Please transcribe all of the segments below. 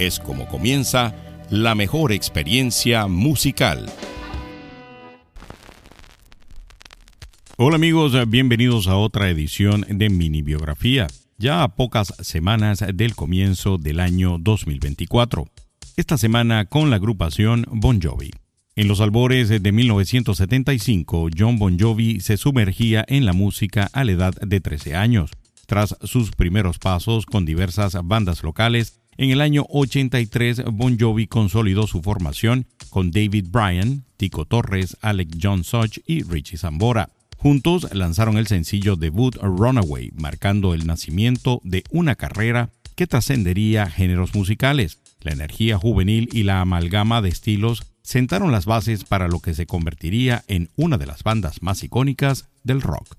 es como comienza la mejor experiencia musical. Hola amigos, bienvenidos a otra edición de Mini Biografía, ya a pocas semanas del comienzo del año 2024. Esta semana con la agrupación Bon Jovi. En los albores de 1975, John Bon Jovi se sumergía en la música a la edad de 13 años. Tras sus primeros pasos con diversas bandas locales, en el año 83, Bon Jovi consolidó su formación con David Bryan, Tico Torres, Alec John Such y Richie Zambora. Juntos lanzaron el sencillo debut Runaway, marcando el nacimiento de una carrera que trascendería géneros musicales. La energía juvenil y la amalgama de estilos sentaron las bases para lo que se convertiría en una de las bandas más icónicas del rock.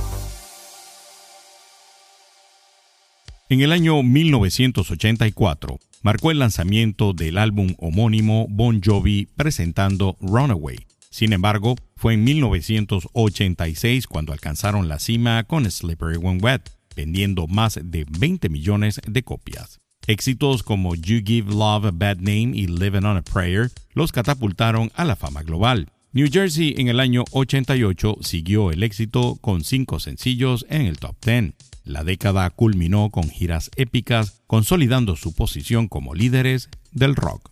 En el año 1984 marcó el lanzamiento del álbum homónimo Bon Jovi presentando Runaway. Sin embargo, fue en 1986 cuando alcanzaron la cima con Slippery When Wet, vendiendo más de 20 millones de copias. Éxitos como You Give Love a Bad Name y Living on a Prayer los catapultaron a la fama global. New Jersey en el año 88 siguió el éxito con cinco sencillos en el top 10. La década culminó con giras épicas, consolidando su posición como líderes del rock.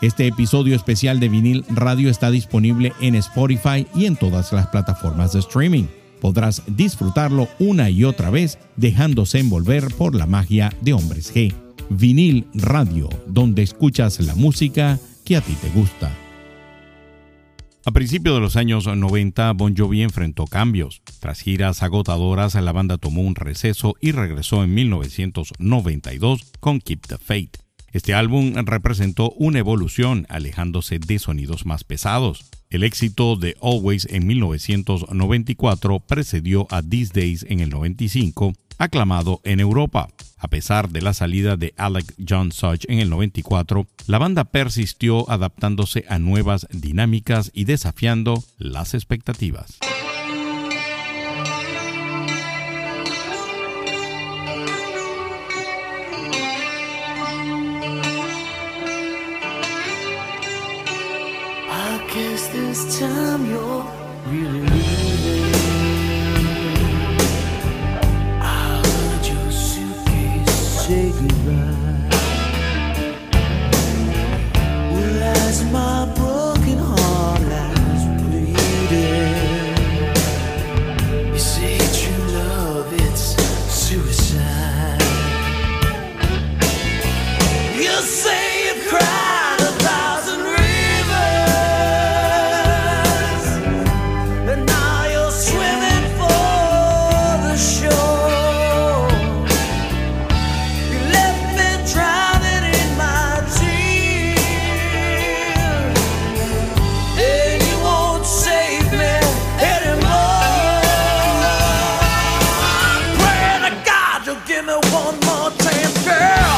Este episodio especial de vinil radio está disponible en Spotify y en todas las plataformas de streaming. Podrás disfrutarlo una y otra vez dejándose envolver por la magia de Hombres G. Vinil Radio, donde escuchas la música que a ti te gusta. A principios de los años 90, Bon Jovi enfrentó cambios. Tras giras agotadoras, la banda tomó un receso y regresó en 1992 con Keep the Faith. Este álbum representó una evolución, alejándose de sonidos más pesados. El éxito de Always en 1994 precedió a These Days en el 95, aclamado en Europa. A pesar de la salida de Alec John Such en el 94, la banda persistió adaptándose a nuevas dinámicas y desafiando las expectativas. Time you're really more chance, girl.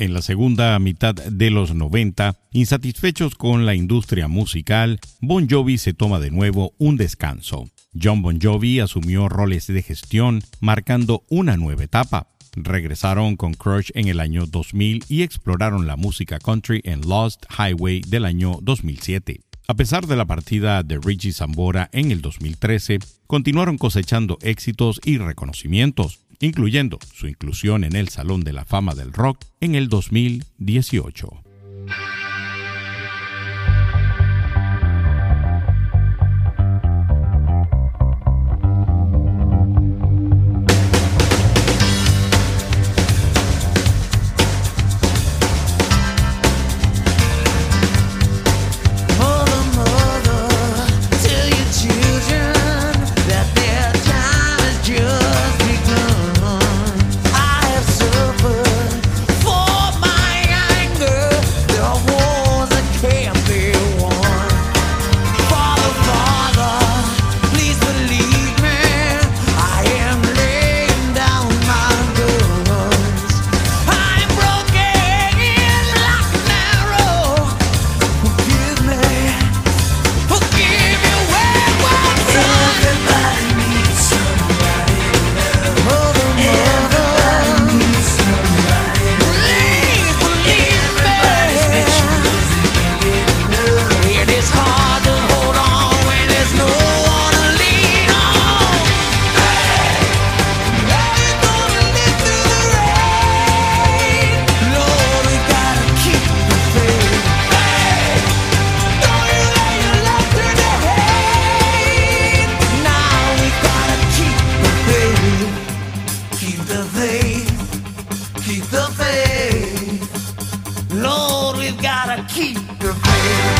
En la segunda mitad de los 90, insatisfechos con la industria musical, Bon Jovi se toma de nuevo un descanso. John Bon Jovi asumió roles de gestión, marcando una nueva etapa. Regresaron con Crush en el año 2000 y exploraron la música country en Lost Highway del año 2007. A pesar de la partida de Richie Zambora en el 2013, continuaron cosechando éxitos y reconocimientos incluyendo su inclusión en el Salón de la Fama del Rock en el 2018. the face.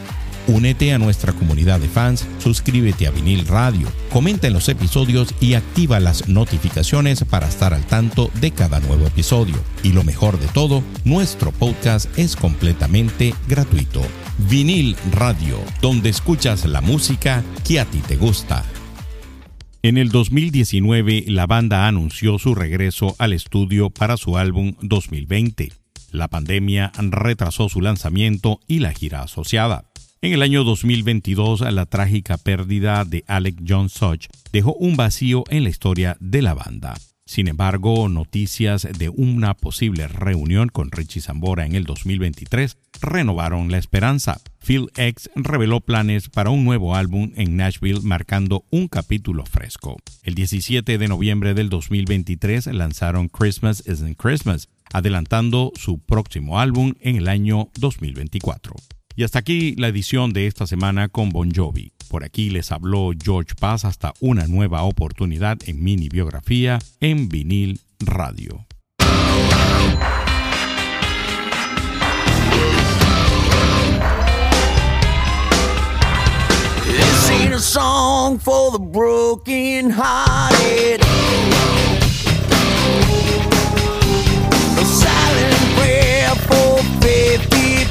Únete a nuestra comunidad de fans, suscríbete a Vinil Radio, comenta en los episodios y activa las notificaciones para estar al tanto de cada nuevo episodio. Y lo mejor de todo, nuestro podcast es completamente gratuito. Vinil Radio, donde escuchas la música que a ti te gusta. En el 2019, la banda anunció su regreso al estudio para su álbum 2020. La pandemia retrasó su lanzamiento y la gira asociada. En el año 2022, la trágica pérdida de Alec John Such dejó un vacío en la historia de la banda. Sin embargo, noticias de una posible reunión con Richie Zambora en el 2023 renovaron la esperanza. Phil X reveló planes para un nuevo álbum en Nashville marcando un capítulo fresco. El 17 de noviembre del 2023 lanzaron Christmas Isn't Christmas, adelantando su próximo álbum en el año 2024. Y hasta aquí la edición de esta semana con Bon Jovi. Por aquí les habló George Paz hasta una nueva oportunidad en mini biografía en vinil radio. a song for the broken hearted. A silent prayer for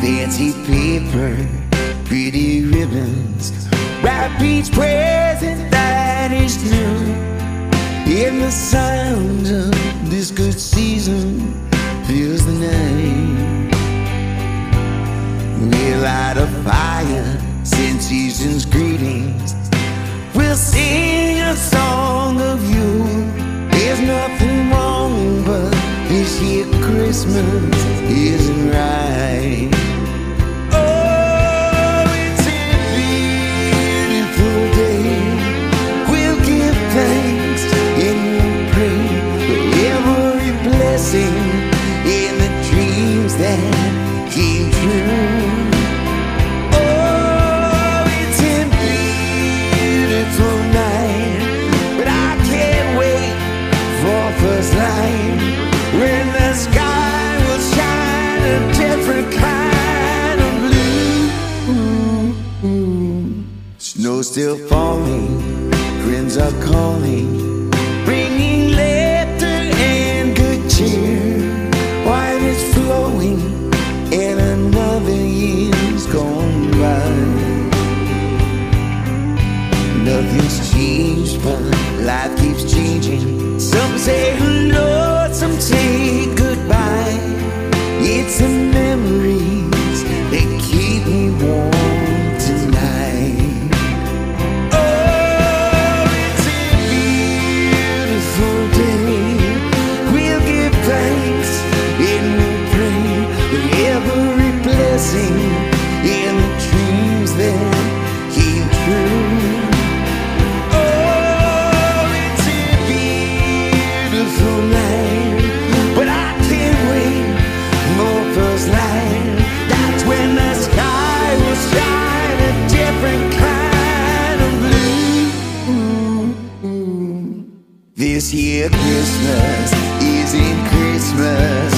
fancy paper, pretty ribbons, wrap each present that is new. In the sound of this good season fills the night. We light a fire, send season's greetings. We'll sing a song of you. There's nothing wrong, this year Christmas isn't right. Still falling, friends are calling, This year Christmas isn't Christmas